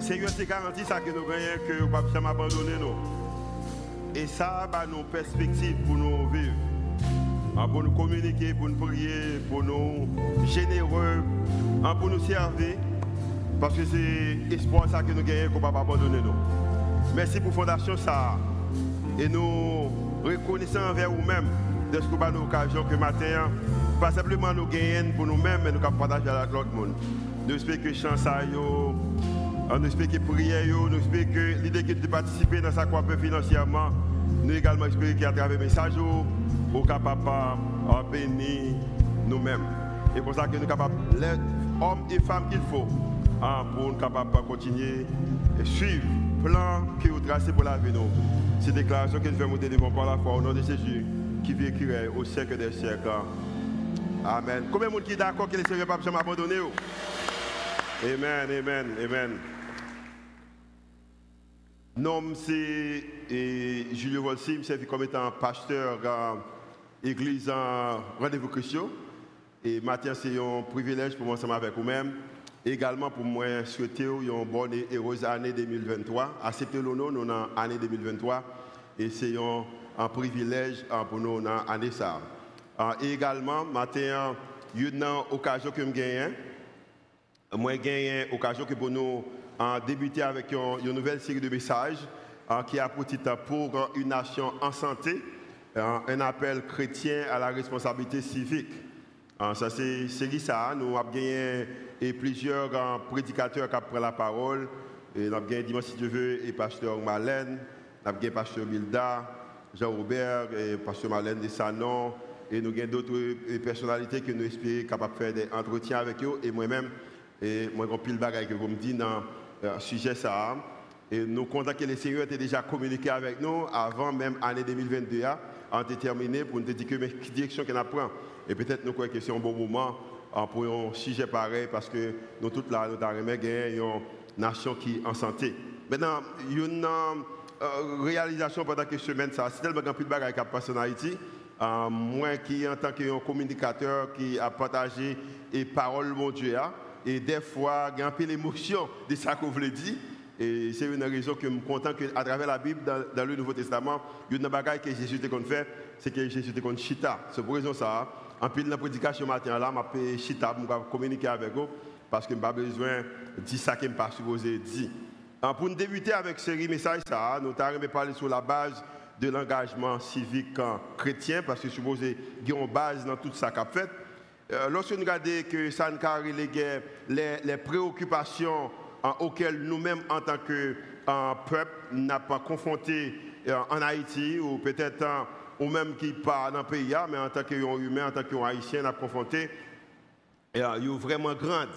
Seigneur, c'est garanti ça que nous gagnons, que nous ne pouvons jamais abandonner. Et ça, bah, nos perspectives pour nous vivre. Ah, pour nous communiquer, pour nous prier, pour nous généreux, ah, pour nous servir. Parce que c'est l'espoir ça que nous gagnons qu'on ne pas abandonner nous. Merci pour fondation ça. Et nous reconnaissons envers vous-même de ce que nous avons l'occasion que matin, pas simplement nous gagner pour nous-mêmes, mais nous partager avec l'autre monde. Nous espérons que chance ça, nous espérons que prière, nous espérons que l'idée de participer dans sa croix financièrement, nous également espérons qu'à travers le message, au capable de bénir nous-mêmes. Et pour ça que nous sommes capables, les hommes et femmes qu'il faut, hein, pour nous capables de continuer et suivre le plan que vous tracez pour la vie. C'est déclaration que nous faisons monter devant par la foi au nom de Jésus qui vit au siècle des siècles. Amen. Combien de monde qui est d'accord que le Seigneur ne va jamais abandonner Amen, amen, amen. Nom c'est Julio Volsi, je suis comme étant pasteur à l'église en rendez-vous Christian. Et maintenant, c'est un privilège pour moi ensemble avec vous-même. Également pour moi, souhaiter une bonne et heureuse année 2023. Accepter l'honneur nous en année 2023. Et c'est un, privilège hein, pour nous dans l'année ça. Ah, et également, maintenant, il y a une occasion que je gagne. Moi, j'ai une occasion que pour nous hein, débuter avec une, nouvelle série de messages hein, qui a pour Pour une nation en santé, un appel chrétien à la responsabilité civique. Ça, c'est ça. Nous avons gagné plusieurs prédicateurs qui ont pris la parole. Et nous avons gagné dimanche, si tu veux, et pasteur Malène, nous avons pasteur Bilda, Jean-Robert, et pasteur Malène de Sanon. Et nous avons d'autres personnalités que nous espérons capables de faire des entretiens avec eux. Et moi-même, et moi, j'ai pile bagages que vous me dites dans le euh, sujet ça. Et nous que les Seigneur étaient déjà communiqué avec nous avant même l'année 2022 a déterminé pour nous dire que mais direction qu'on apprend. Et peut-être nous croyons que c'est un bon moment euh, pour un sujet pareil parce que nous toutes là, nous avons une nation qui est en santé. Maintenant, il y a une euh, réalisation pendant quelques semaines, ça, c'est tellement plus de bagages qui a passé en Haïti. Euh, moi qui, en tant que communicateur qui a partagé les paroles de mon Dieu, hein, et des fois, il y a un peu l'émotion de ça vous voulez dire. Et c'est une raison que je suis content qu'à travers la Bible, dans, le Nouveau Testament, il y a une bagaille que Jésus a fait, c'est que Jésus a fait chita. C'est pour raison ça. En plus de la prédication matin là, je vais chita pour communiquer avec vous, parce que je n'ai pas besoin de dire ça que je n'ai pas supposé dire. Pour débuter avec ce message, ça, nous avons parler sur la base de l'engagement civique chrétien, parce que supposé qu'il y a une base dans tout ça qu'a fait. Euh, lorsque nous regardons que ça nous les, les préoccupations auxquelles nous-mêmes, en tant que peuple, n'a pas confronté euh, en Haïti, ou peut-être ou même qui part dans le pays, mais en tant qu'humain, en tant qu'haïtien, n'a confronté, il est vraiment grande.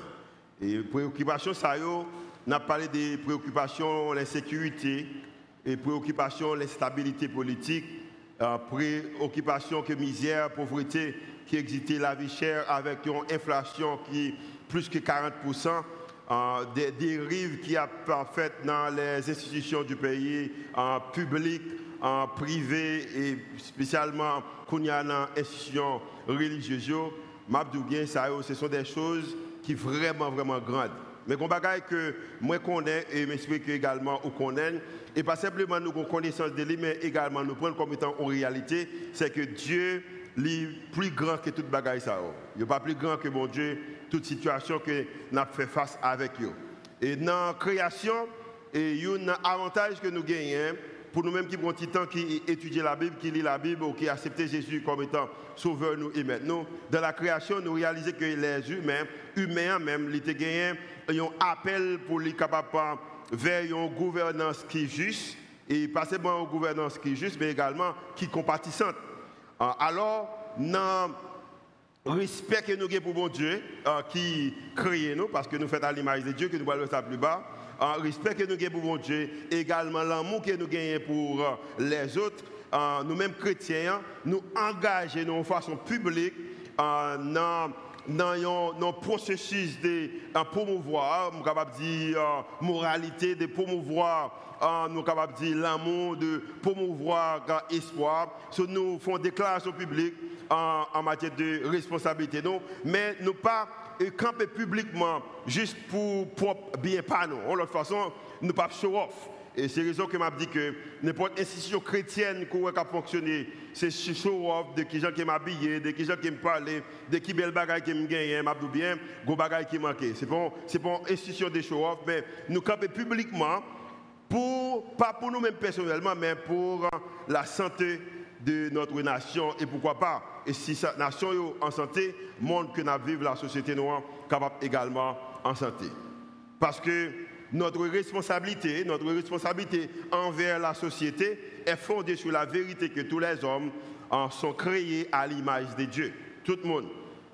Et préoccupations, ça, a parlé des préoccupations, l'insécurité, et préoccupations, l'instabilité politique, euh, préoccupations que misère, pauvreté, qui existait la vie chère avec une inflation qui est plus que 40%, euh, des dérives qui a fait dans les institutions du pays, en public, en privé et spécialement il y a dans les institutions religieuses, ce sont des choses qui sont vraiment, vraiment grandes. Mais qu'on bagaille que moi connais et m'explique également ou connais, et pas simplement nous connaissance de lui, mais également nous prenons comme étant en réalité, c'est que Dieu est plus grand que toute bagaille ça. Il n'est pas plus grand que mon Dieu, toute situation que nous avons fait face avec eux. Et dans la création, il y a un avantage que nous gagnons pour nous-mêmes qui prenons temps qui étudient la Bible, qui lit la Bible ou qui acceptent Jésus comme étant sauveur nous et maintenant. Dans la création, nous réalisons que les humains, humains même, ils ont un appel pour les capables vers une gouvernance qui est juste, et pas seulement une gouvernance qui est juste, mais également qui est compatissante. Ah, alors, dans respect que nous avons pour bon Dieu, ah, qui crée nous, parce que nous faisons à l'image de Dieu, que nous voyons ça plus bas, en respect que nous avons pour mon Dieu, également l'amour que nous avons pour les autres, nous-mêmes chrétiens, nous engager de façon publique dans un processus de promouvoir, nous capable dire euh, moralité, de promouvoir, l'amour, de promouvoir l'espoir. nous faisons des déclarations publiques en, matière de responsabilité. mais nous pas camper publiquement juste pour, bien pas. De toute façon, nous pas show off. Et c'est raison que m'a dit que n'importe institution chrétienne qui a fonctionné, c'est show off de qui gens qui m'habillé, de qui gens qui me parlent, de qui belle bagaille qui me gagne, m'a dit bien, go bagaille qui manque. C'est bon, c'est bon institution de show off, mais nous camper publiquement pour pas pour nous-mêmes personnellement, mais pour la santé de notre nation et pourquoi pas, et si cette nation est en santé, monde que nous vivons, la société noire, capable également en santé. Parce que notre responsabilité, notre responsabilité envers la société est fondée sur la vérité que tous les hommes sont créés à l'image de Dieu. Tout le monde.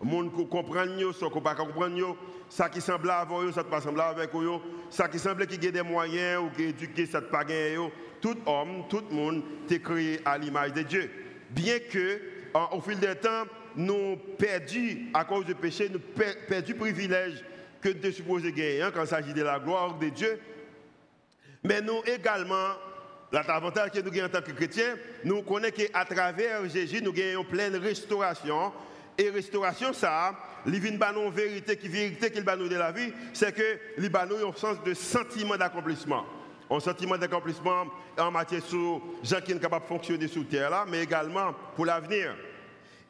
Le monde qui comprend, ceux qui ne pas comprendre, ça qui semble avoir, ça ne pas semble avec eux, ça qui semble qu'il y des moyens ou qui éduqué, ça ne pas. Tout homme, tout le monde est créé à l'image de Dieu. Bien que, au fil du temps, nous perdu, à cause du péché, nous perdu le privilège que de supposer gagner quand il s'agit de la gloire de Dieu. Mais nous également, l'avantage que nous avons en tant que chrétiens, nous connaissons qu'à travers Jésus, nous gagnons pleine restauration. Et restauration, ça, une vérité qui vérité qu'il nous de la vie, c'est que les a un sens de sentiment d'accomplissement. Un sentiment d'accomplissement en matière de gens qui sont capables de fonctionner sur terre là, mais également pour l'avenir.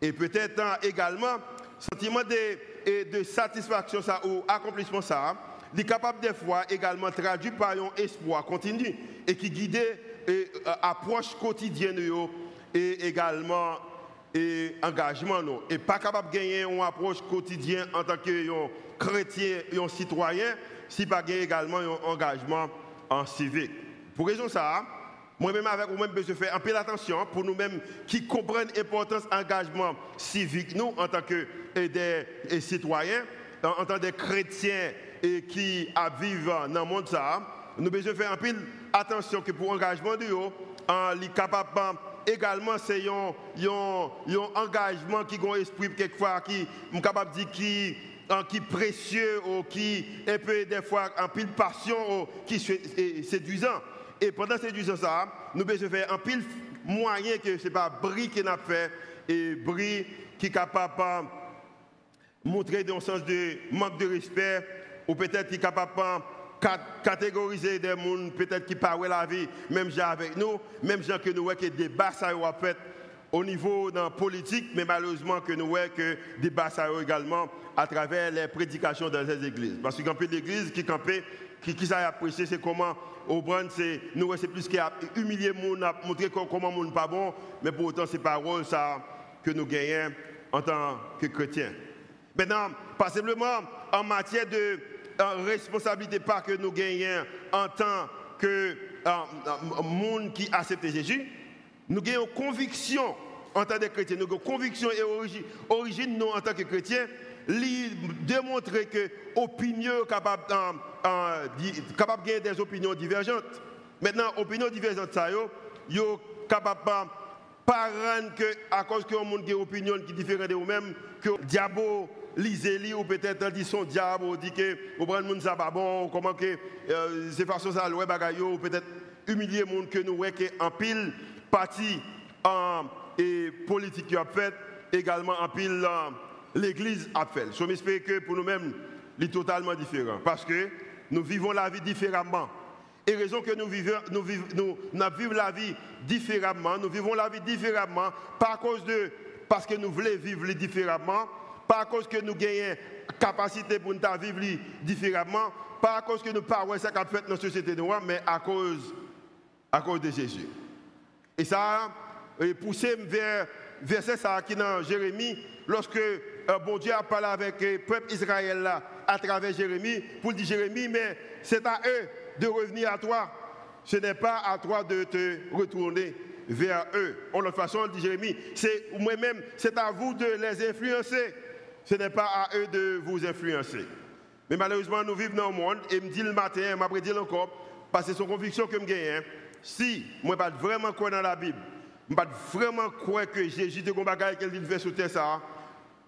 Et peut-être hein, également sentiment de, de satisfaction ça, ou accomplissement ça, il est capable des fois également traduit par un espoir continu et qui guide l'approche euh, quotidienne et également et engagement. Non. Et pas capable de gagner une approche quotidienne en tant que chrétien et citoyen si pas gagner également un engagement en civique. Pour raison ça, moi-même avec vous-même, je fais un peu d'attention pour nous-mêmes qui comprennent l'importance l'engagement civique, nous, en tant que des, citoyens, en, tant que chrétiens et qui vivent dans le monde, nous devons faire un peu attention que pour l'engagement de nous, en capable également c'est un, engagement qui a un esprit quelquefois qui est capable de dire qui qui précieux ou qui un peu des fois en pile passion ou qui séduisant et pendant séduisant ça nous devons faire un pile moyen que c'est pas bris qui n'a fait et bris qui est capable de montrer un sens de manque de respect ou peut-être qui est capable catégoriser des gens peut-être qui parlent la vie, même gens avec nous, même gens que nous voyons que des débats ça au niveau politique, mais malheureusement que nous voyons que des débats ça également à travers les prédications dans les églises. Parce a d'églises qui campent, qui, qui ça apprécié, c'est comment au brand, c'est nous c'est plus qu'à humilier monde, montrer comment monde pas bon, mais pour autant c'est parole ça que nous gagnons en tant que chrétiens. Maintenant, pas simplement en matière de responsabilité pas que nous gagnons en tant que monde qui accepte Jésus, nous gagnons conviction en tant que chrétiens, nous avons conviction et origine, origine nous en tant que chrétiens, démontrer que opinion capable capable de des opinions divergentes. Maintenant, opinions divergentes ça yo, yo capable pas que à cause que monde une opinion qui différente de vous-même que diabo lisez ou peut-être dit son diable, ou dit que vous prenez monde ça pas bon, comment que c'est façon ça ouais bagaille ou peut-être humilier monde que nous ouais en pile parti en et politique qui a fait également en pile l'église a fait. Je m'espère que pour nous-mêmes, c'est totalement différent parce que nous vivons la vie différemment. Et raison que nous vivons, nous vivons, nous, vivons la vie différemment, nous vivons la vie différemment, pas à cause de, parce que nous voulons vivre différemment, pas à cause que nous gagnons capacité pour nous vivre différemment, pas à cause que nous parlons ce qu'a fait la société noire, mais à cause, à cause de Jésus. Et ça a poussé vers verset ça qui dans Jérémie, lorsque euh, bon Dieu a parlé avec le peuple Israël là, à travers Jérémie, pour dire Jérémie, mais c'est à eux de revenir à toi. Ce n'est pas à toi de te retourner vers eux. En l'autre façon, dit Jérémie, c'est moi-même, c'est à vous de les influencer. Ce n'est pas à eux de vous influencer. Mais malheureusement, nous vivons dans le monde, et me dit le matin, m'a dit encore, parce que c'est son conviction que je gagne. Si je ne pas vraiment croire dans la Bible, je ne pas vraiment croire que Jésus de Gombagaï qu'elle fait sur terre ça.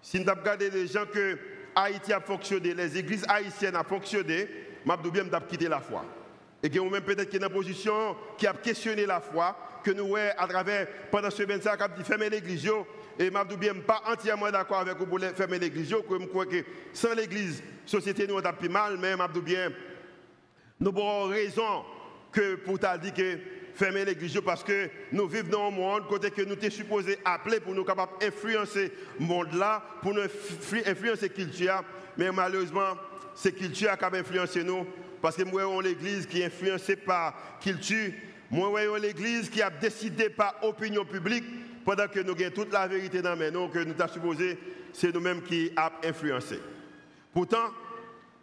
Si nous regardons les gens que Haïti a fonctionné, les églises haïtiennes ont fonctionné, je bien quitter la foi. Et que même peut-être qu'il y a une position qui a questionné la foi, que nous, à travers, pendant ce semaine, ça a dit fermer l'église, Et je ne suis pas entièrement d'accord avec vous pour fermer l'église. Je crois que sans l'église, la société nous a mal, mais je bien, nous avons raison que pour t'a dit que fermer l'église parce que nous vivons dans un monde côté que nous sommes supposés appeler pour nous capables d'influencer le monde là, pour nous influencer la culture. Mais malheureusement, c'est culture qui a influencé nous. Parce que nous avons l'église qui est influencée par culture. Nous avons l'église qui a décidé par opinion publique pendant que nous avons toute la vérité dans nous, que nous avons supposé, c'est nous-mêmes qui avons influencé. Pourtant,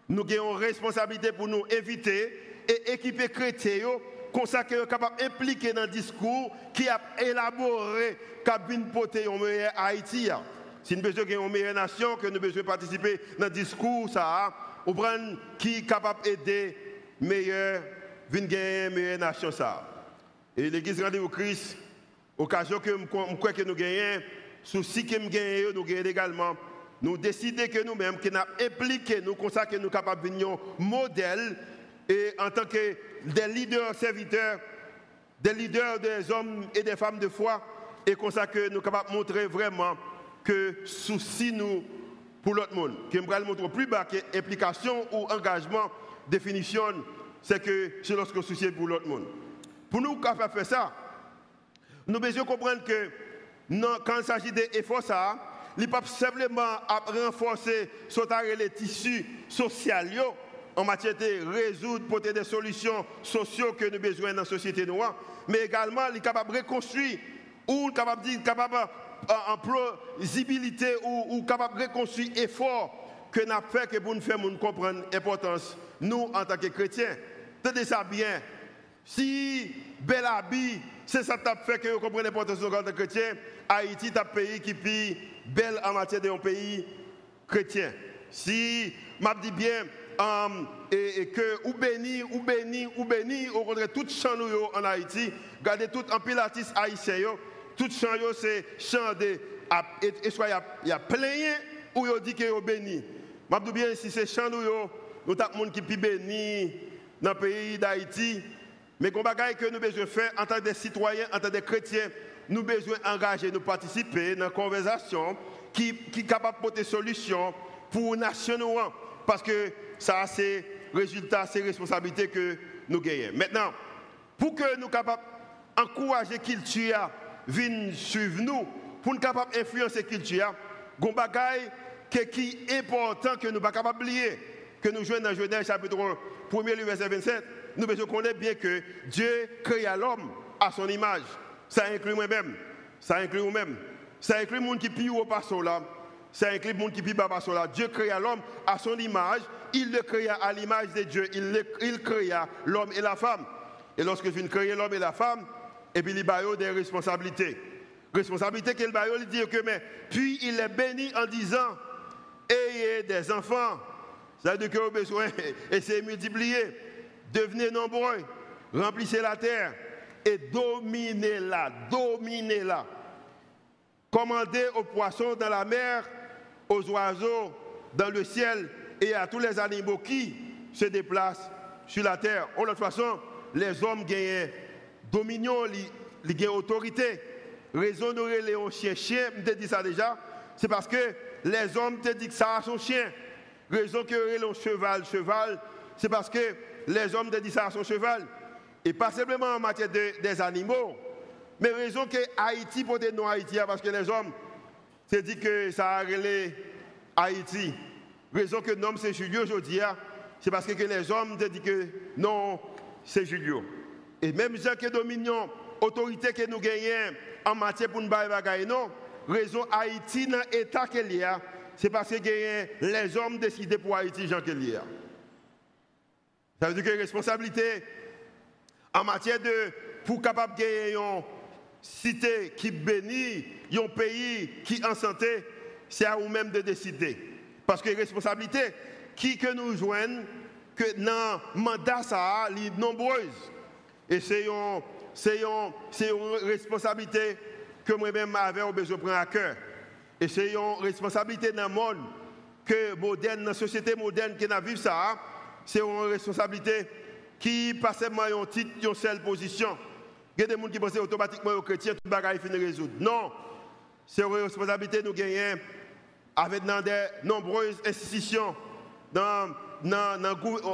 nous avons une responsabilité pour nous éviter et équiper les chrétiens comme ça capable d'impliquer dans le discours qui a élaboré cabine poté en meilleur Haïti. Si nous besoin une meilleure nation, que nous besoin participer dans le discours, ça, ou prendre qui est capable d'aider meilleur, une meilleure nation. Ça. Et l'Église rendez-vous Christ, occasion que croyons que nous gagnons, souci que nous gagnons, nous gagnons également. Nous décidons que nous-mêmes, que nous impliqué, nous comme ça que nous sommes capables de devenir modèle et en tant que des leaders serviteurs, des leaders des hommes et des femmes de foi, et comme ça que nous sommes capables de montrer vraiment que souci nous pour l'autre monde. Que nous montrer plus bas que implication ou engagement, définition, c'est que c'est lorsque souci pour l'autre monde. Pour nous capables de faire ça, nous devons comprendre que quand il s'agit d'efforts, ça, il ne pas simplement renforcer les tissus sociaux en matière de résoudre, porter des solutions sociales que nous avons besoin dans la société noire, mais également il est capable de reconstruire ou capable de capable en plausibilité ou, capable de reconstruire effort que nous avons fait pour nous faire comprendre l'importance, nous en tant que chrétiens. Tenez ça bien. Si bel habit, c'est ça qui fait que vous comprenez l'importance de tant chrétien, Haïti est un pays qui est belle en matière d'un pays chrétien. Si, je dis bien, et, que ou béni, ou béni, ou béni, au contraire, tout chant en Haïti, regardez tout en pilatis haïtien, tout chant c'est chant de, et, soit il y a plein ou il dit que vous béni. Je bien, si c'est chant nous, nous avons monde qui est béni dans le pays d'Haïti, mais qu'on que nous besoin faire en tant que citoyens, en tant que chrétiens, nous besoin engager, nous participer dans la conversation qui, qui est capable de porter solution pour nation. Parce que ça, c'est résultat, c'est responsabilité que nous gagnons. Maintenant, pour que nous capables d'encourager la culture venir suivre nous, pour nous capables d'influencer la culture, il y a qui est important que nous ne pas d'oublier, que nous jouons dans Genèse chapitre 1, verset 27. Nous devons connaître bien que Dieu créa l'homme à son image. Ça inclut moi-même, ça inclut vous-même, ça inclut le monde qui pille au passage là. Ça inclut le monde qui au sur là. Dieu créa l'homme à son image il le créa à l'image de Dieu. Il, il créa l'homme et la femme. Et lorsque vient créer l'homme et la femme, et puis il a des responsabilités. Responsabilité qu'il a, il dit que, mais, puis il est béni en disant, ayez des enfants. Ça veut dire que vous avez besoin, essayez de multiplier, devenez nombreux, remplissez la terre et dominez-la, dominez-la. Commandez aux poissons dans la mer, aux oiseaux dans le ciel et à tous les animaux qui se déplacent sur la terre. De toute façon, les hommes gagnent dominion, ils gagnent autorité. Raison de les chien, chien, je dit ça déjà, c'est parce que les hommes te disent ça a son chien. Raison que les cheval, cheval, c'est parce que les hommes te disent ça a son cheval. Et pas simplement en matière des animaux, mais raison que Haïti pour non Haïti, parce que les hommes se disent que ça a relé Haïti. Raison que nom c'est Julio aujourd'hui, hein, c'est parce que les hommes disent que non, c'est Julio. Et même si que dominion, autorité que nous gagnons en matière pour nous bagaille, non, raison Haïti dans l'état qu'elle a, c'est parce que les hommes décident pour Haïti, Jean. Ça veut dire que responsabilité en matière de, pour capable gagner cité qui bénit, un pays qui en santé, c'est à vous-même de décider. Parce que responsabilité qui que nous joignent, que dans le mandat, ça est nombreuse. Et c'est une, une, responsabilité que moi-même j'avais besoin de prendre à cœur. Et c'est une responsabilité dans le monde que moderne, dans la société moderne qui a vécu ça, c'est une responsabilité qui passe seulement un titre, une seule position. Il y a des gens qui pensent automatiquement aux chrétiens, tout le est résoudre. Non. C'est une responsabilité nous gagnons avec dans de nombreuses institutions, dans,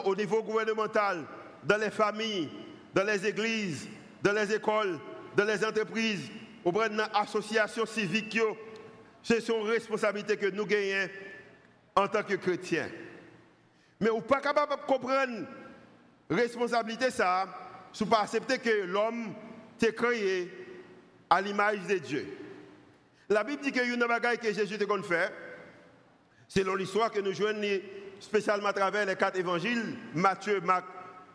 au niveau gouvernemental, dans les familles, dans les églises, dans les écoles, dans les entreprises, auprès de associations civiques. C'est une responsabilité que nous gagnons en tant que chrétiens. Mais vous pas capable de comprendre la responsabilité ça, si vous pas accepter que l'homme créé à l'image de Dieu. La Bible dit bagaille que Jésus te fait, selon l'histoire que nous jouons spécialement à travers les quatre évangiles, Matthieu, Marc,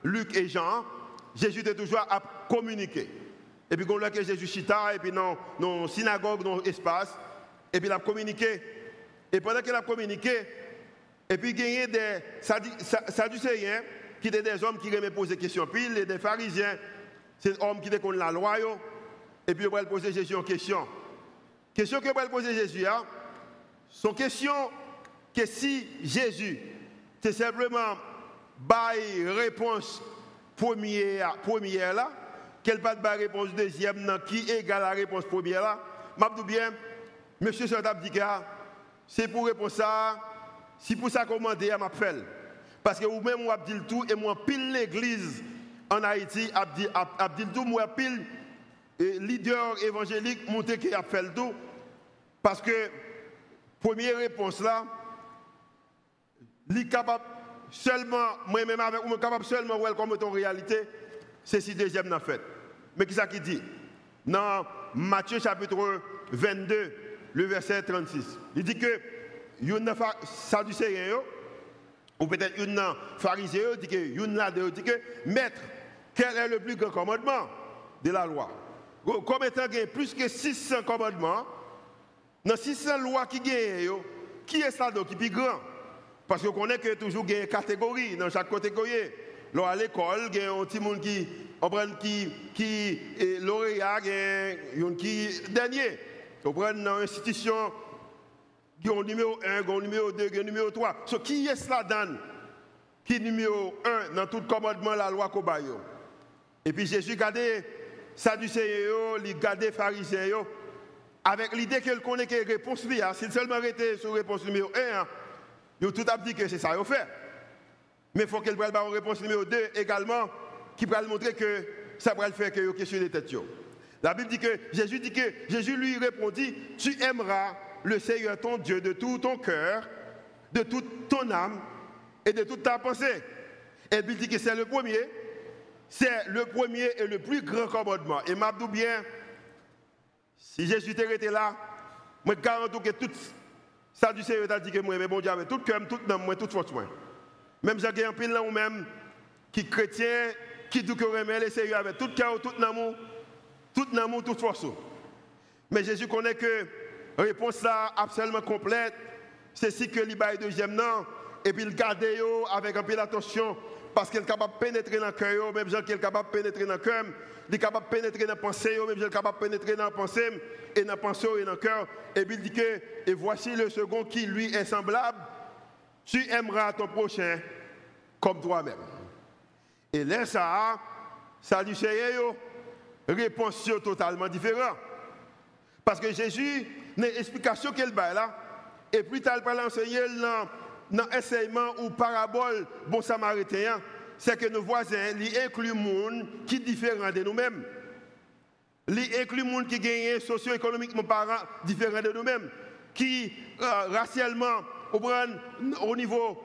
Luc et Jean, Jésus était toujours à communiquer. Et puis, quand que Jésus chita, et puis dans la synagogue, dans l'espace, et puis il a communiqué. Et pendant qu'il a communiqué, et puis il y a des Sadducéens, qui étaient des hommes qui aimaient poser des questions pile, des pharisiens, c'est des hommes qui étaient la loi, et puis ils vont poser Jésus en question. Question que va poser Jésus, hein, sont questions que si Jésus, c'est simplement une réponse première, première là, qu'elle pas de réponse deuxième, qui égale la réponse première là, je bien, monsieur Santabdika, c'est pour répondre ça, si pour ça commander à m'appelle. Parce que vous-même, vous dit tout, et moi, pile l'église en Haïti, a dit tout, moi, pile leader évangélique, monté qui a fait le tout. Parce que, première réponse là, est capable seulement, moi-même avec vous, capable seulement de comme ton réalité, c'est si deuxième n'a fait. Mais qui ça qui dit? Dans Matthieu chapitre 22, le verset 36, il dit que une sadducéen ou peut-être une pharisien dit que une dit que maître, quel est le plus grand commandement de la loi? Comme étant plus que 600 commandements, dans 600 lois qui gagnent, qui est ça qui est plus grand? Parce qu'on connaît que toujours une catégorie dans chaque catégorie. Là, à l'école, il y a un petit monde qui, qui, qui est lauréat, il y a un qui dernier. On prend dans l'institution, il y a un numéro 1, il y a un numéro 2, il y a un numéro 3. So, qui est cela dans Qui est numéro 1 dans tout commandement de la loi Kobayo? Et puis Jésus gardé Sadducéens, il gardé Pharisiens, avec l'idée qu'il connaît que réponse, s'il seulement arrêté sur la réponse numéro 1, il tout dit que c'est ça qu'il fait. Mais il faut qu'elle prenne une réponse numéro 2 également, qui va montrer que ça va le faire que question des têtes. La Bible dit que Jésus dit que Jésus lui répondit Tu aimeras le Seigneur ton Dieu de tout ton cœur, de toute ton âme et de toute ta pensée. Et la Bible dit que c'est le premier, c'est le premier et le plus grand commandement. Et m'a bien, si Jésus était là, je garantis que tout ça du Seigneur a dit que moi, mais bon Dieu, avec tout cœur, tout nom, moi, toute force. Même j'ai un pile là ou même qui chrétien, qui dit que remet le Seigneur avec tout cœur, tout amour, tout toute force. Mais Jésus connaît que réponse là absolument complète, c'est si que l'Ibaï deuxième nom, et puis il garde avec un peu d'attention, parce qu'il est capable de pénétrer dans le cœur, même gens qui est capable de pénétrer dans le cœur, il est capable de pénétrer dans la pensée, même gens est capable de pénétrer dans la pensée, et dans la pensée et dans le cœur. Et puis il dit que, et voici le second qui lui est semblable, tu aimeras ton prochain comme toi-même. Et là, ça, ça dit, réponse totalement différente. Parce que Jésus n'a explication qu'elle a là, et plus tard, il l'enseigner dans l'enseignement ou parabole bon samaritain, c'est que nos voisins, ils incluent le monde qui est différent de nous-mêmes. Ils incluent le monde qui gagne socio-économiquement différent de nous-mêmes, qui euh, racialement au niveau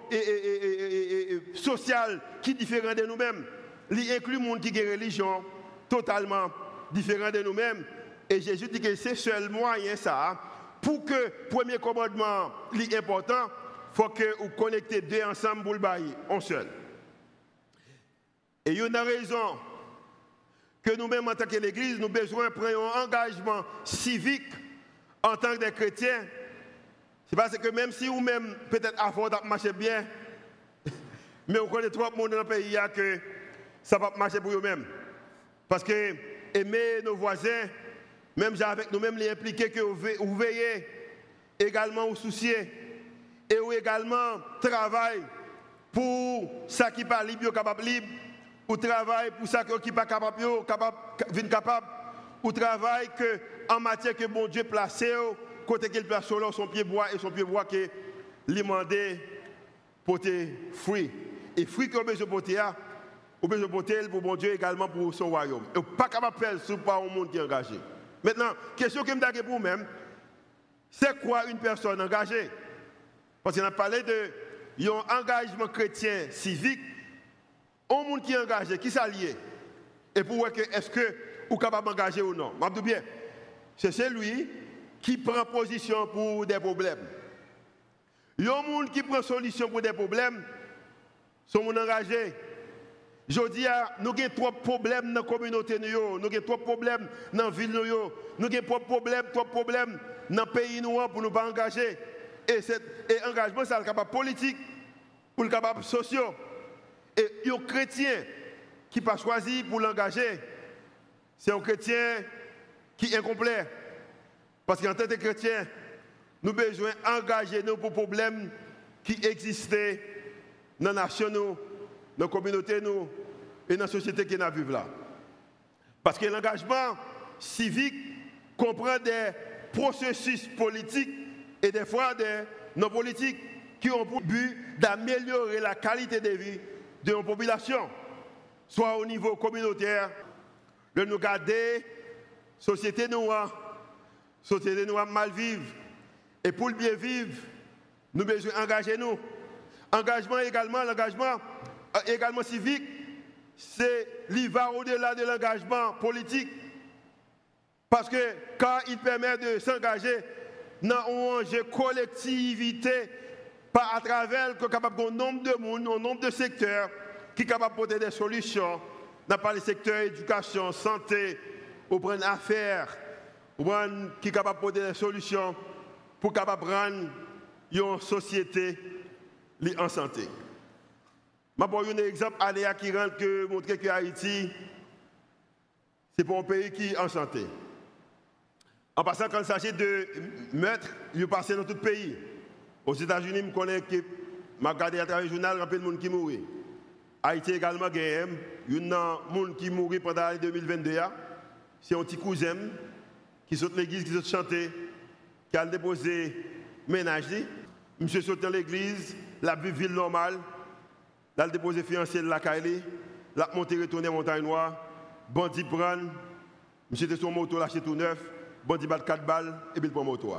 social qui est différent de nous-mêmes. Ils incluent le monde qui une religion totalement différent de nous-mêmes. Et Jésus dit que c'est seul moyen ça pour que le premier commandement soit important, faut que vous connectez deux ensemble pour le bailler, en seul. Et il y a une raison que nous-mêmes, en tant que l'Église, nous avons besoin de prendre un engagement civique en tant que chrétiens. C'est parce que même si vous-même, peut-être avant de marcher bien, mais vous connaissez trop de monde dans le pays que ça va marcher pour vous-même. Parce que aimer nos voisins, même avec nous-mêmes, les impliquer que vous veillez également vous soucier et vous également travaillez pour ça qui pas libre, capable libre, ou travail pour ça qui pas capable, capable, capable, ou travail en matière que bon Dieu placé, côté qu'il place son pied bois et son pied bois qui demandé porter fruit. Et fruit qu'on besoin porter, on besoin porter pour bon Dieu également pour son royaume. Et pas capable de faire ce pas un monde qui est engagé. Maintenant, question que je me pour vous-même, c'est quoi une personne engagée? Parce qu'on a parlé de un engagement chrétien civique, un monde qui est engagé, qui s'allie. Et pour voir est-ce que vous capable d'engager ou non. Je bien, c'est celui qui prend position pour des problèmes. Il y a un monde qui prend solution pour des problèmes, sont engagés. Je dis, nous avons trop de problèmes dans la communauté, nous avons trop de problèmes dans la ville, nous avons trop de problèmes, trop de problèmes dans le pays pour nous pas engager. Et, et engagement, c'est le capable politique, pour le capable social. Et un chrétien qui pas choisi pour l'engager, c'est un chrétien qui est incomplet. Parce qu'en tant que chrétien, nous avons besoin d'engager nous pour les problèmes qui existaient dans la nation, dans la communauté nous, et dans la société qui nous vivons là. Parce que l'engagement civique comprend des processus politiques et des fois des non-politiques qui ont pour but d'améliorer la qualité de vie de nos populations, soit au niveau communautaire, de nous garder, société noire, société noire mal vivre. Et pour le bien vivre, nous devons engager nous. Engagement également, l'engagement euh, également civique, c'est il va au-delà de l'engagement politique. Parce que quand il permet de s'engager dans une collectivité, pas à travers que capable un nombre de monde, un nombre de secteurs qui de porter des solutions, dans pas les secteurs éducation, santé, ou prendre affaires, ou qui de porter des solutions pour capable une société en santé. Je vais un exemple aléa qui montrer que Haïti, c'est pour un pays qui est en santé. En passant, quand il s'agit de meurtres, il passe dans tout le pays. Aux États-Unis, je connais que je regardé à travers le journal, il y a de monde qui mourent. Haïti également, il y a un monde qui mourut pendant l'année 2022. C'est un petit cousin qui saute l'église, qui saute chanter, qui a déposé ménage. Monsieur saute dans l'église, la ville normale, il a déposé fiancé de la Kaili, il a monté, retourné montagne noire, bandit prend, monsieur était sur moto, lâché tout neuf, bandit bat 4 balles et puis il prend moto.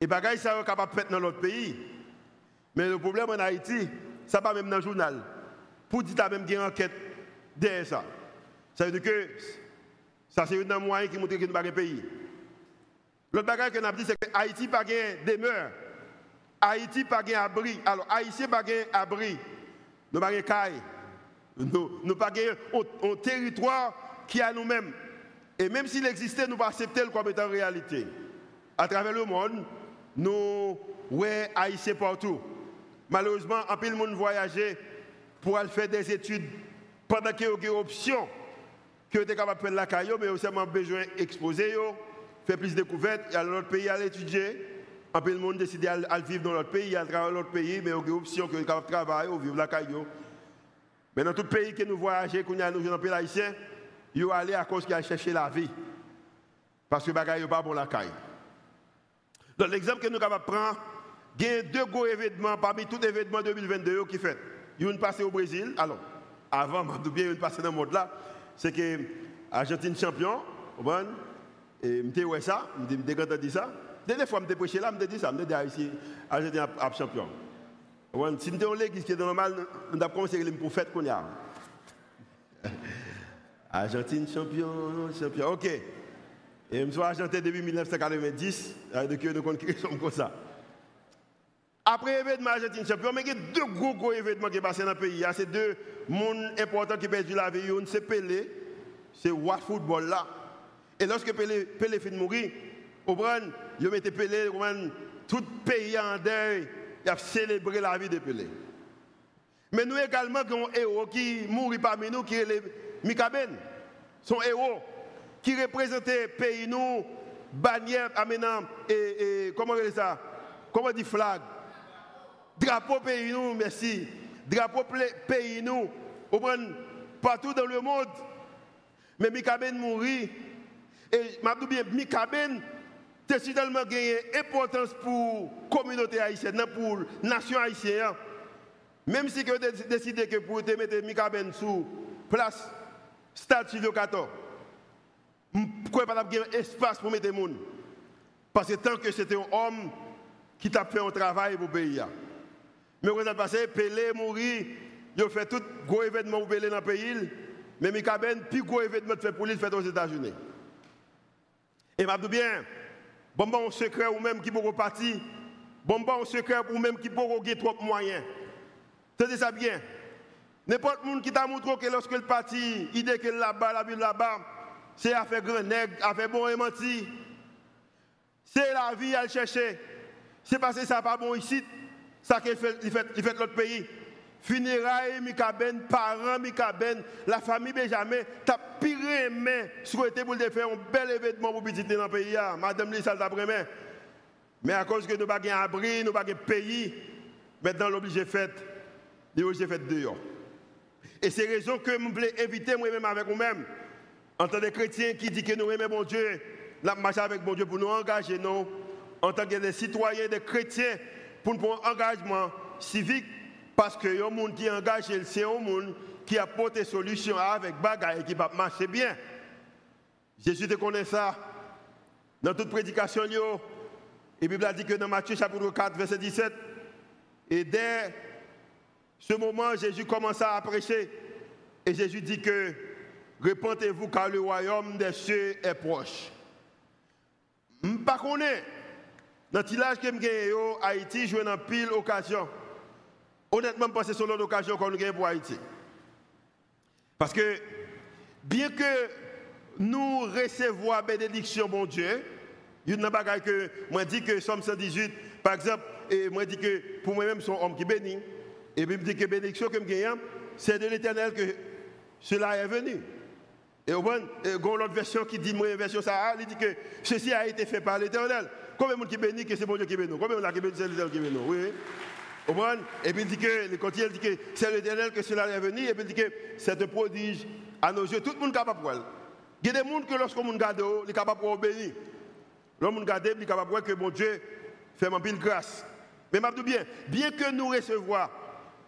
Et bagaille ça est capable de faire dans l'autre pays. Mais le problème en Haïti, ça pas même dans le journal. Pour dire que même une enquête derrière ça. Ça veut dire que ça c'est un moyen qui montre que nous pas un pays. L'autre bagaille que nous avons dit c'est que Haïti pas de demeure. Haïti pas un abri. Alors Haïti pas un abri. Nous pas un caille. Nous pas un territoire qui a nous-mêmes. Et même s'il existait, nous ne pas accepter comme étant réalité. À travers le monde, nous ouais haïtiens partout. Malheureusement, un peu le monde voyager pour aller faire des études pendant qu'il y a une option que êtes capable de faire la caillou, mais aussi besoin d'exposer, faire plus de découvertes, et aller dans l'autre pays à l'étudier. Un peu le monde décide d'aller vivre dans l'autre pays, à travers l'autre pays, mais il y a une option que êtes capable de travailler ou vivre la caillou. Mais dans tout pays que nous voyageons, qu'on a nous, dans le pays haïtien, ils aller à cause qu'ils a cherché la vie. Parce que les choses pas bon la caille. L'exemple que nous avons prendre, il y a deux gros événements parmi tous les événements 2022 qui fait. Il y a une passé au Brésil. Alors, avant, je bien une passé dans le monde là, c'est que l'Argentine champion, et je me ça, je me dit ça. Dernière fois, je me prêché là, je me dit ça, je me dit ici, Argentine champion. Si nous avons l'église qui est normal, on a commencé à fête qu'on a. Argentine champion, champion. Ok. Et je suis argentin depuis 1990, depuis que nous sommes comme ça. Après l'événement Argentine champion, mais il y a deux gros, gros événements qui sont passés dans le pays. C'est deux mondes importants qui perdent la vie. C'est Pelé, c'est What Football là. Et lorsque Pelé, Pelé finit de mourir, au Bran, ils mis Pelé, tout le pays en deuil, il a célébré la vie de Pelé. Mais nous également avons un héros qui mourit parmi nous, qui est Mikaben, son héros, qui représentait pays, nous, bannière, amenant, et, et comment on dit ça? Comment on flag? Drapeau pays, nous, merci. Drapeau pays, nous, partout dans le monde. Mais Mikaben mourit Et je bien, Mikaben, c'est tellement gagné importance pour la communauté haïtienne, pour la nation haïtienne. Même si vous décidé que pour te mettre Mikaben sous place, stade Silvio 14, vous ne pas avoir espace pour mettre les gens. Parce que tant que c'était un homme qui t'a fait un travail pour le pays. Mais vous avez passé, Pelé, mourir, il a fait tout gros événement pour Pelé dans le pays. Mais Mikaben, plus gros événement fait pour lui, fait aux États-Unis. Et je bien, bon, bon, secret ou même qui peut partir, bon, bon, secret ou même qui peut avoir trop de moyens. Tenez ça bien? N'importe qui qui t'a montré que lorsque le parti, idée que là-bas, la ville là-bas, c'est à faire grand nègre, à faire bon et menti. C'est la vie à le chercher. C'est parce que ça n'est pas bon ici, ça qu'il fait, il fait, fait pays. Funérailles, Mikaben, parents, Mikaben, la famille Benjamin, t'as pire aimé souhaité pour faire un bel événement pour visiter dans le pays. Madame Lisa, d'après Mais à cause que nous n'avons pas abri, nous n'avons pas pays, maintenant l'obligé fait, l'obligé fait dehors. Et c'est raison que je voulais éviter moi-même avec vous-même, en tant que chrétien qui dit que nous aimons bon Dieu, la marche avec bon Dieu pour nous engager, nous, en tant que des citoyens, des chrétiens, pour un engagement civique, parce que le monde qui est engagé, c'est un monde qui apporte des solutions avec bagaille qui va marcher bien. Jésus te connaît ça. Dans toute prédication, et Bible a dit que dans Matthieu chapitre 4, verset 17, et dès ce moment, Jésus commence à prêcher. Et Jésus dit que Répentez-vous car le royaume des cieux est proche. Je ne pas dans le village que j'ai Haïti, je dans pile occasion. Honnêtement, je c'est l'occasion occasion qu'on a pour Haïti. Parce que, bien que nous recevons la bénédiction, bon Dieu, il y a une que moi dis que Somme 118, par exemple, et moi dis que pour moi-même, son homme qui bénit, et puis je dis que bénédiction que je c'est de l'éternel que cela est venu. Et il y a une autre version qui dit, moi, version ça, il dit que ceci a été fait par l'éternel. Combien de gens qui bénit que c'est bon Dieu qui bénit Combien de gens qui bénit c'est l'éternel qui bénit Oui. Et puis il dit que, le continue, dit que c'est l'éternel que cela est venu, et puis il dit que c'est un prodige à nos yeux. Tout le monde est capable de voir. Il y a des gens que lorsqu'on regarde, ils sont capables de bénir. L'homme regarde, il est capable de voir que mon Dieu fait ma pile grâce. Mais je bien, bien que nous recevons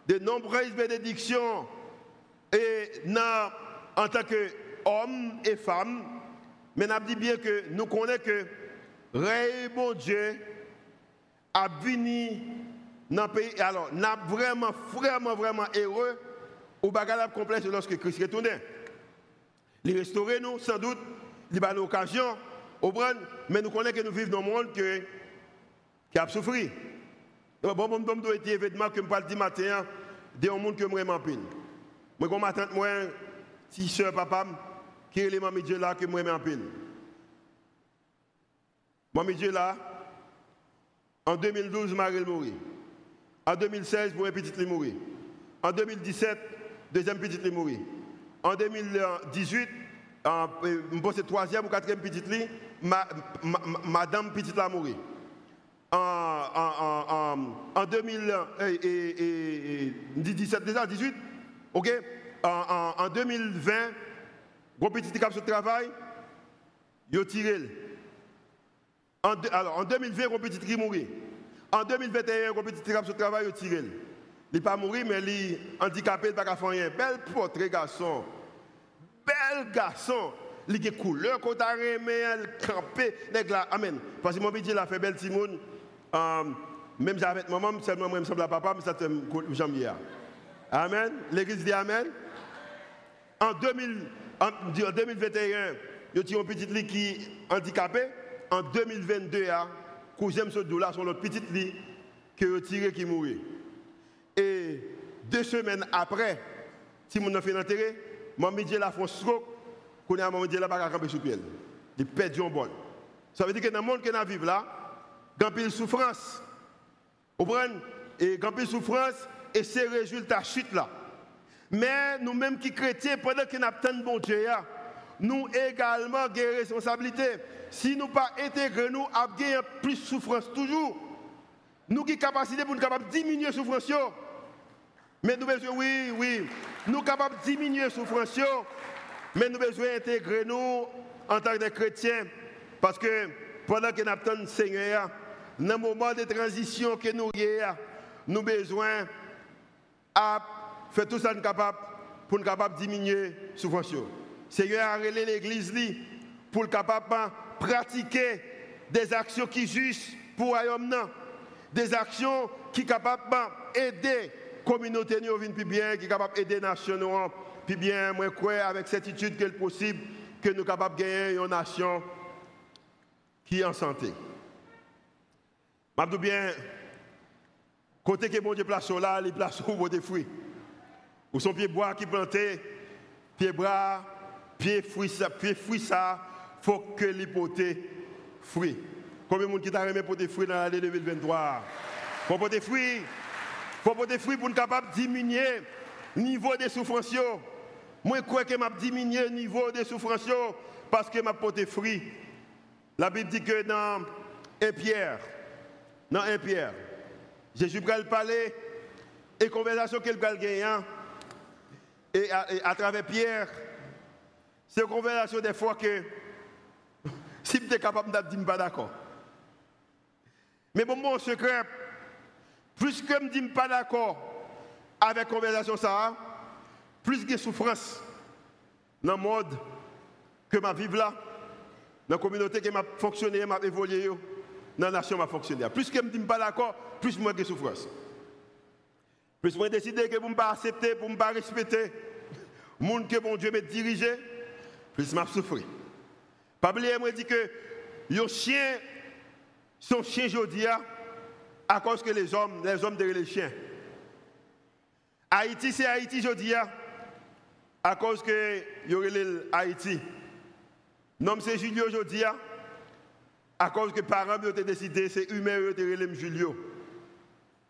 de nombreuses bénédictions et en tant qu'hommes et femmes, mais nous dit bien que nous connaissons que Ré, bon Dieu, a venu dans le pays. Alors, nous sommes vraiment, vraiment, vraiment heureux au bagage complexe lorsque Christ est retourné. Il restaurer nous, sans doute, il a l'occasion, mais nous connaissons que nous vivons dans un monde qui a souffert. Bon, bon, bon, bon, été événement que je parle du matin, de un monde que je vraiment pile. Moi, comme ma tante, moi, si soeur, papa, qui est l'élément Dieu là que je vraiment pile. Moi, Dieu là, en 2012, Marie mourit. En 2016, pour un petit est mourir. En 2017, deuxième petit est mourir. En 2018, je pense troisième ou quatrième petit lit, madame petit l'a mourir. En, en, en, en 2017, déjà 18, ok? En, 2020, mon petit cap sur le travail, il a tiré. Alors, en 2020, mon petit qui mourir. En 2021, mon petit cap sur le travail, il a tiré. Il n'est pas mort, mais il est handicapé, il n'a pas faire rien. Bel portrait, garçon. Bel garçon. Il a couleur, quand il a remis, campé. Amen. Parce que mon petit, il a fait belle Simone. Euh, même avec maman, seulement moi, je me semble à papa, mais ça me janvier. Amen. L'église dit Amen. En, 2000, en 2021, y a un petit lit qui est handicapé. En 2022, cousin ce dollar sur l'autre petit lit qui est tiré qui mourit. Et deux semaines après, si mon fait l'enterrer, mon métier la fait stroke, qu'on a mon métier là pas camper sous pied. Il perd un bol. Ça veut dire que dans le monde que nous vivons là, il y a souffrance. Vous comprenez Et souffrance et ces résultats chute là. Mais nous-mêmes qui chrétiens, pendant que nous avons bon Dieu, nous également des responsabilités. Si nous pas intégrer nous, avons plus de souffrance toujours. Nous qui capacité pour nous capables diminuer la souffrance. Mais nous besoin, oui, oui, nous capables diminuer la souffrance. Mais nous besoin d'intégrer nous en tant que chrétien, parce que pendant que nous attendons Seigneur, dans le moment de transition que nous avons, nous avons besoin de faire tout ça capable pour nous capable diminuer la. Le Seigneur a relé l'Église pour être capable pratiquer des actions qui justes pour royaume. Des actions qui sont capables d'aider la communauté plus bien, qui sont capables d'aider les nations plus bien. Moi, je avec certitude qu'il est possible que nous sommes capables de gagner une nation qui est en santé. Je dis bien, côté que mon Dieu place là, il place où des fruits. Ou son pied bois qui planté, pied bras, pied fruit ça, pied fruit ça, faut que l'hypothèse fruits. Combien de monde qui t'a remis pour des fruits dans l'année 2023 Faut pour des fruits. Faut pour des fruits pour être capable de diminuer le niveau des souffrances. Moi, je crois que m'a diminué le niveau des souffrances parce que m'a porté fruit. La Bible dit que dans 1 Pierre, dans 1 Pierre, Jésus va parler et conversation qu'il va gagner. Et à, travers Pierre, c'est une conversation des fois que si tu es capable de dire pas d'accord. Mais bon, mon secret, plus que je ne dis pas d'accord avec la conversation ça, plus de souffrance dans le monde que ma vie là, dans la communauté qui m'a fonctionné, m'a évolué, dans la nation m'a fonctionné. Plus que je ne dis pas d'accord, plus moi de souffrance. Plus moi décidé que vous ne pas accepter, pour ne pas respecter, monde que mon Dieu m'a dirigé, plus m'a souffert. Pas oublier, dit que les chiens sont chiens aujourd'hui à cause que les hommes, les hommes derrière les chiens. Haïti, c'est Haïti aujourd'hui à cause que y aurait Haïti. Non, c'est Julio aujourd'hui à cause que les parents ont décidé, c'est humain de relève Julio.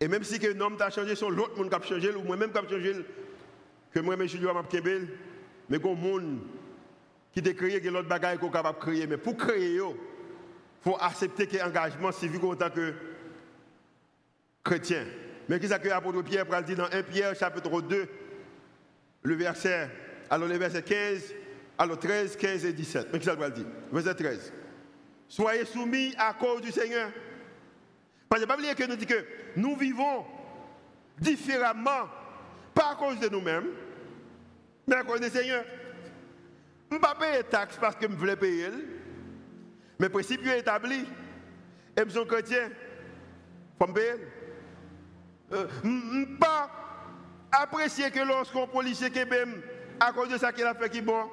Et même si un homme a changé, son l'autre monde qui a changé, ou moi-même qui a changé, que moi-même Julio m'a changé, mais qu'on monde qui a créé que l'autre bagaille qu'on capable de créer. Mais pour créer, il faut accepter que l'engagement civique en tant que chrétien. Mais qu'est-ce que l'apôtre Pierre pour dire dans 1 Pierre chapitre 2, le verset, alors le verset 15, alors 13, 15 et 17. Mais qu'est-ce qu'il dire Verset 13. Soyez soumis à cause du Seigneur. Parce que oublier que nous dit que nous vivons différemment, pas à cause de nous-mêmes, mais à cause du Seigneur. Je ne pas payer taxes parce que je voulais payer. Mais le principe est établi. Et je suis chrétien. Euh, je ne pas apprécier que lorsqu'on policier à cause de ça qu'il a fait qui bon.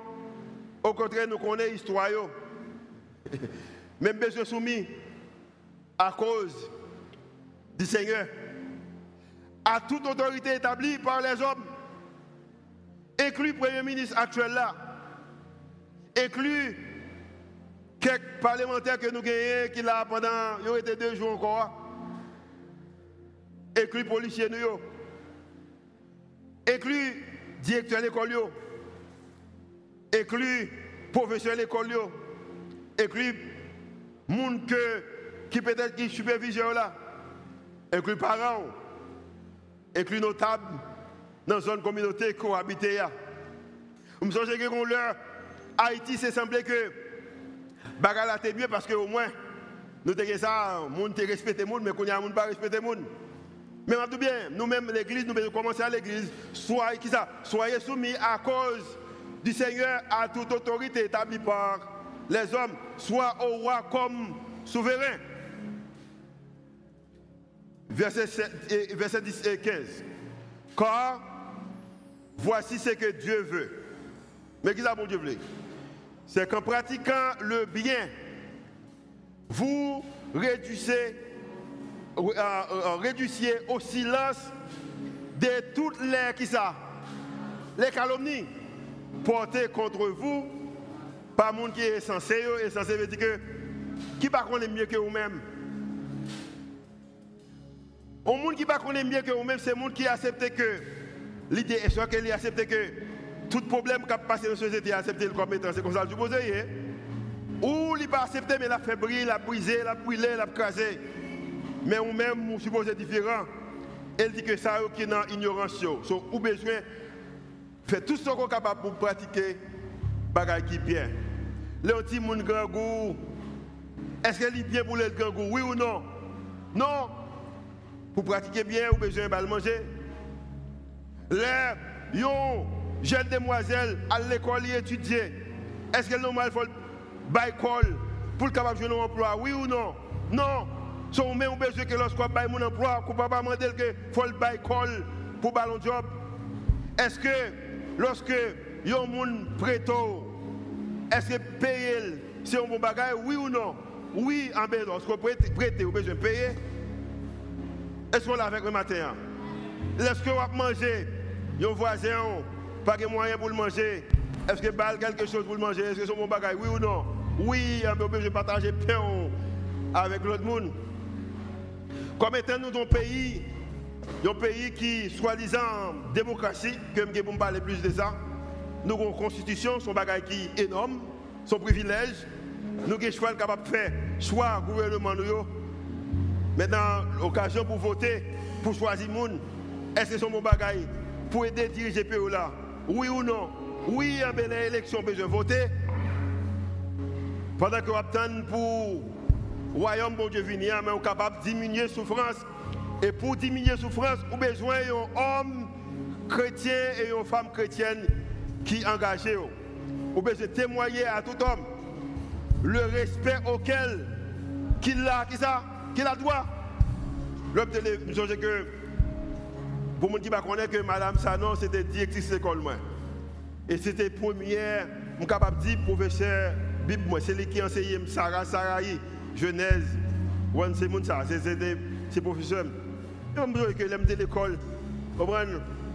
Au contraire, nous connaissons l'histoire. Même besoin soumis à cause du Seigneur. À toute autorité établie par les hommes. Inclus le Premier ministre actuel là inclus quelques parlementaires que nous gagnons qui là pendant il été deux jours encore. Inclus policiers nous. Inclus directeur de l'école. Inclus professeur de l'école. Inclus monde que qui peut-être qui superviseur là. Inclus parents. Inclus notables dans une communauté cohabité. Nous sommes que leur Haïti, c'est semblé que Bagala était mieux parce qu'au moins, nous avons ça, monde respecte le monde, mais qu'on a pas respecter le monde. Mais tout bien, nous-mêmes, l'église, nous devons commencer à l'église, soyez, qui ça, soyez soumis à cause du Seigneur à toute autorité établie par les hommes, soit au roi comme souverain. Verset, 7, verset 10 et 15. Car voici ce que Dieu veut. Mais ça, bon Dieu veut? C'est qu'en pratiquant le bien, vous réduisez, euh, euh, réduisiez au silence de toutes les, qui ça, les calomnies portées contre vous par monde qui est censé, et censé veut dire que qui ne connaît mieux que vous-même. Un monde qui ne connaît mieux que vous-même, c'est un monde qui accepte que l'idée est soit qu'il accepte que tout problème qui a passé dans la société, accepté comme étant, c'est comme ça que je pose. Hein? Ou il pas accepté, mais il a fait briller, il a brisé, il a brûlé, il a crasé. Mais ou même, vous supposez différent. Elle dit que ça, qui est dans l'ignorance. So, ou besoin de faire tout ce qu'on est capable pour pratiquer bagaille qui bien. Les petits moun grand goût, est-ce qu'elle est bien pour le grand oui ou non? Non. Pour pratiquer bien, vous besoin de manger? Les jeunes demoiselles à l'école étudier, est-ce qu'elle normal faut bail pour le capable de emploi, oui ou non? Non. Si on met besoin que lorsqu'on bail mon emploi, qu'on ne peut pas demander qu'il faut le bail pour ballon job. Est-ce que lorsque yon moun préto, est-ce que payer c'est un bon bagage, oui ou non? Oui, en ben, lorsqu'on prête, prêter, vous besoin de payer. Est-ce qu'on l'a avec le matin? Est-ce qu'on va manger? Yon voisin, pas de moyen pour le manger. Est-ce que balle quelque chose pour le manger? Est-ce que c'est un bon bagage, oui ou non? Oui, on besoin de partager pain avec l'autre monde. Comme étant nous dans pays, un pays qui, soi-disant démocratie, comme je vais parler plus de ça, nous avons une constitution, son bagage qui est énorme, son privilège. Nous avons choix capable de faire choix gouvernement. Maintenant, l'occasion pour voter, pour choisir le monde. Est-ce que c'est mon bagage pour aider à diriger le là? Oui ou non? Oui, en belle élection, besoin de voter. Pendant que vous attendez pour le royaume bon Dieu venir, mais on capable de diminuer la souffrance. Et pour diminuer la souffrance, vous avez besoin d'un homme chrétien et une femme chrétienne qui engagé. Avez besoin de témoigner à tout homme le respect auquel qu'il a, qui ça, qu'il a droit. L'homme de que pour gens qui ne que Madame Sanon, c'était directrice de l'école. Et c'était première, je suis capable de dire, professeur Bible, c'est lui qui enseignait Sarah Sarahi, Genèse, c'est mon ça, c'est professeur. Je me que l'aime de l'école,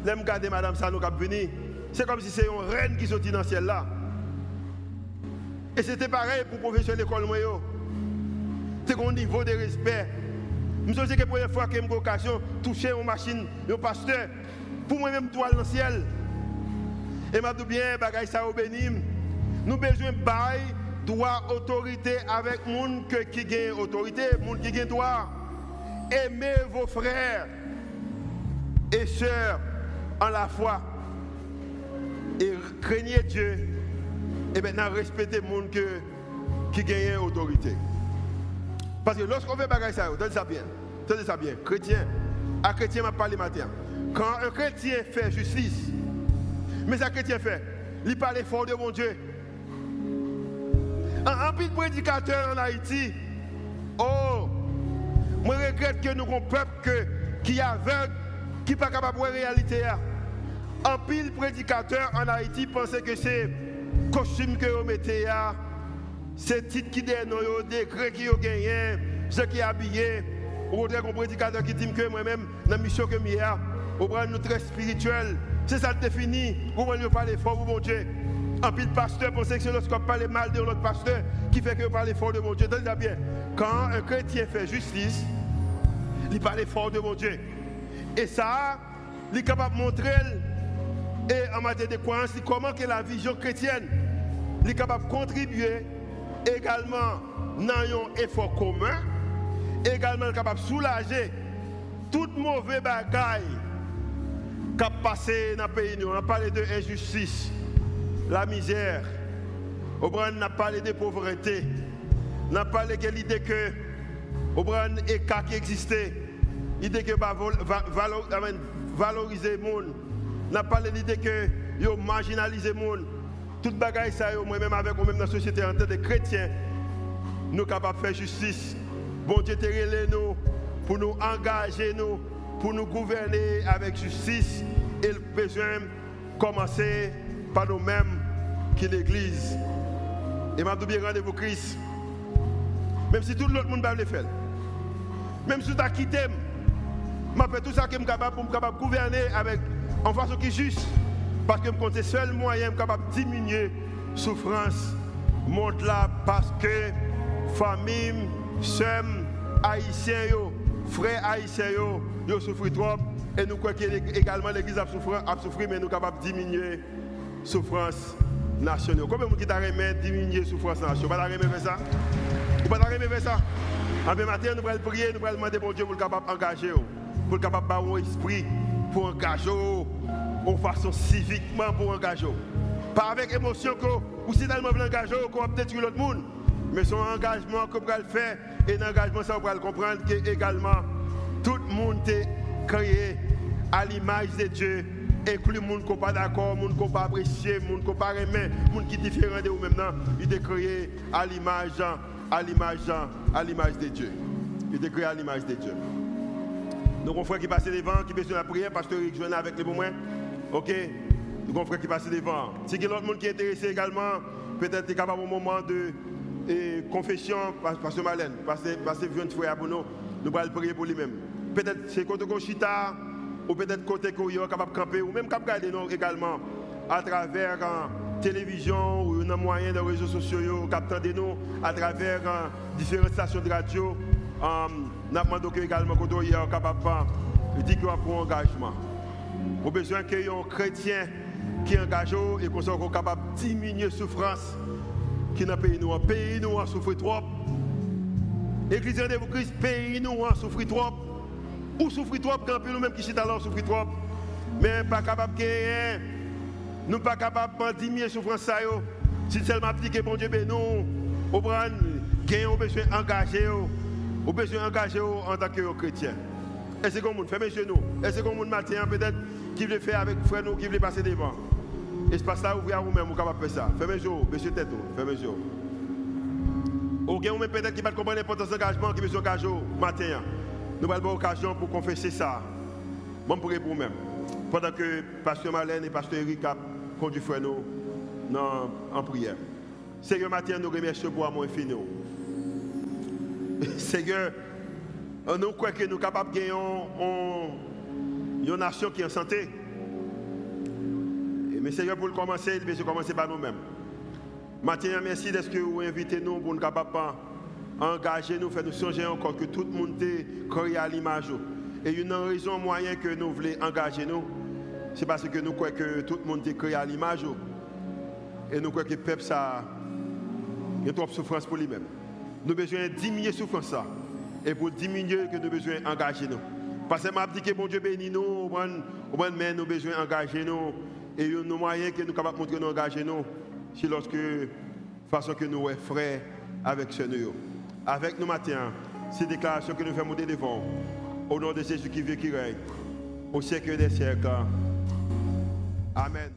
l'aime garder Madame Sanon qui a. C'est comme si c'est une reine qui sortit dans le ciel là. Et c'était pareil pour professeur de l'école. C'est un niveau de respect. Je me souviens que la première fois que j'ai eu l'occasion de toucher une machine, un pasteur, pour moi-même, toile dans le ciel. Et je me bien, ça au béni. Nous avons besoin de bail, droit, autorité avec les gens qui ont autorité, les gens qui ont droit. Aimez vos frères et sœurs en la foi. Craignez Dieu. Et maintenant, respectez les gens qui gagnent autorité. Parce que lorsqu'on fait bagaille ça, tenez ça bien. Tenez ça bien. Chrétien, un chrétien m'a parlé matin. Quand un chrétien fait justice, mais un chrétien fait, il parle fort de mon Dieu. Un de prédicateur en Haïti, oh, je regrette que nous avons un peuple qui est aveugle, qui n'est pas capable de voir la réalité. Un pile prédicateur en Haïti pensait que c'est costume que vous mettez, c'est titre qui donne, décret qui ont gagné, ce qui est habillé. Ou un prédicateur qui dit que moi-même, dans la mission que je suis, au nous très spirituel. C'est ça le définit. Vous voulez parler fort, vous, mon Dieu. Un pile pasteur pense que c'est lorsqu'on parle mal de notre pasteur qui fait que vous parlez fort de mon Dieu. Tenez bien. Quand un chrétien fait justice, il parle fort de mon Dieu. Et ça, il est capable de montrer et en matière de croyance, comment que la vision chrétienne est capable de contribuer également dans un effort commun, également capable de soulager toute mauvaise bagaille qui a passé dans le pays. On a parlé de injustice, la misère, on a parlé de pauvreté, on a parlé de l'idée que a écart qui existait, l'idée que valoriser le monde. On a parlé de l'idée que yo marginaliser le monde. Tout bagaille ça, moi-même avec moi-même dans la société en tant que chrétien, nous capables de faire justice. Bon Dieu, nous pour nous engager, nous, pour nous gouverner avec justice. Et le besoin commencer par nous-mêmes, qui l'Église. Et m'a bien rendez-vous Christ. Même si tout l'autre monde va le faire. Même si tu as quitté, je fais tout ça que je suis capable pour gouverner avec en façon qui juste. Parce que c'est le seul moyen capable de diminuer la souffrance. Monte là parce que famille, haïtiens, frères haïtiens, ils souffrent trop. Et nous croyons également l'église a souffert, mais nous sommes capables de diminuer la souffrance nationale. Combien de gens qui diminuer la souffrance nationale? Vous ne pouvez pas ça? Vous ne pouvez pas faire ça? En matin, nous allons prier, nous allons demander bon Dieu pour le capable d'engager, pour le capable d'avoir un esprit pour engager, en façon civiquement pour engager. Pas avec émotion que ou si tellement engagé qu'on va peut-être l'autre monde. Mais son engagement que vous le faire, et l'engagement, ça vous le comprendre que également, tout le monde est créé à l'image de Dieu. Inclus le monde qui n'est pas d'accord, le monde qui n'est pas apprécié, le monde qui n'est pas aimé, le monde qui est différent de vous-même. Il est créé à l'image, à l'image, à l'image de Dieu. Il est créé à l'image de Dieu. Donc, on frère qui passe devant, qui besoin de la prière, pasteur Eric Joanna avec les bons Ok? Donc, on frère qui passe devant. Si il y qui est intéressé également, peut-être capable au moment de et confession, Pasteur Malène, Pasteur Vion Frère pour nous, nous allons prier pour lui-même. Peut-être c'est côté Chita, ou peut-être côté est capable de camper, ou même capable de regarder également à travers la télévision ou un moyen de réseaux sociaux, captant de nous à travers différentes stations de radio. Nous demandons également que vous capable de dire pour engagement. Au besoin qu'il y ait un chrétien qui est engagé et qu'on soit capable de diminuer la souffrance qui dans le pays nous. pays nous a souffert trop. Église de Christ, pays nous a souffert trop. Ou souffrir trop, quand nous-mêmes qui sommes là, souffrir trop. Mais pas capable de gagner. Nous pas capable de diminuer souffrance. Si seulement appliquer bon Dieu, ben nous, gagner, on besoin d'engager. On besoin d'engager en tant que chrétien. Fermez chez nous? Et c'est comme nous matin, peut-être, qui veut faire avec frère nous, qui veut passer devant? Espace là, ouvrez à vous-même, vous capable faire ça. Fermez yeux, monsieur tête, fermez yeux. Ou bien peut-être qui va comprendre l'importance de l'engagement, qui veut s'engager matin. Nous avons l'occasion pour confesser ça. Bon pour vous-même. Pendant que Pasteur Marlène et Pasteur Eric conduit frère nous en prière. Seigneur, matin, nous remercions pour amour infini. Seigneur, nous croyons que nous sommes capables de gagner une nation qui est en santé. Mais Seigneur, pour commencer, il faut commencer par nous-mêmes. Maintenant, merci ce que vous invitez nous pour nous engager nous, faire nous songer encore que tout le monde est créé à l'image. Et une raison moyen que nous voulons engager nous, c'est parce que nous croyons que tout le monde est créé à l'image. Et nous croyons que le peuple a trop de souffrance pour lui-même. Nous avons besoin de diminuer souffrance. Et pour diminuer, que nous avons besoin d'engager nous. Parce que je dit que bon Dieu bénit nous, nous avons besoin d'engager nous et nos moyens que nous capables montrer nous engager nous, c'est lorsque, façon que nous sommes frères avec ce nous. Avec nous matin, ces déclarations que nous faisons devant, au nom de Jésus qui vit, qui règne, au siècle des siècles. Amen.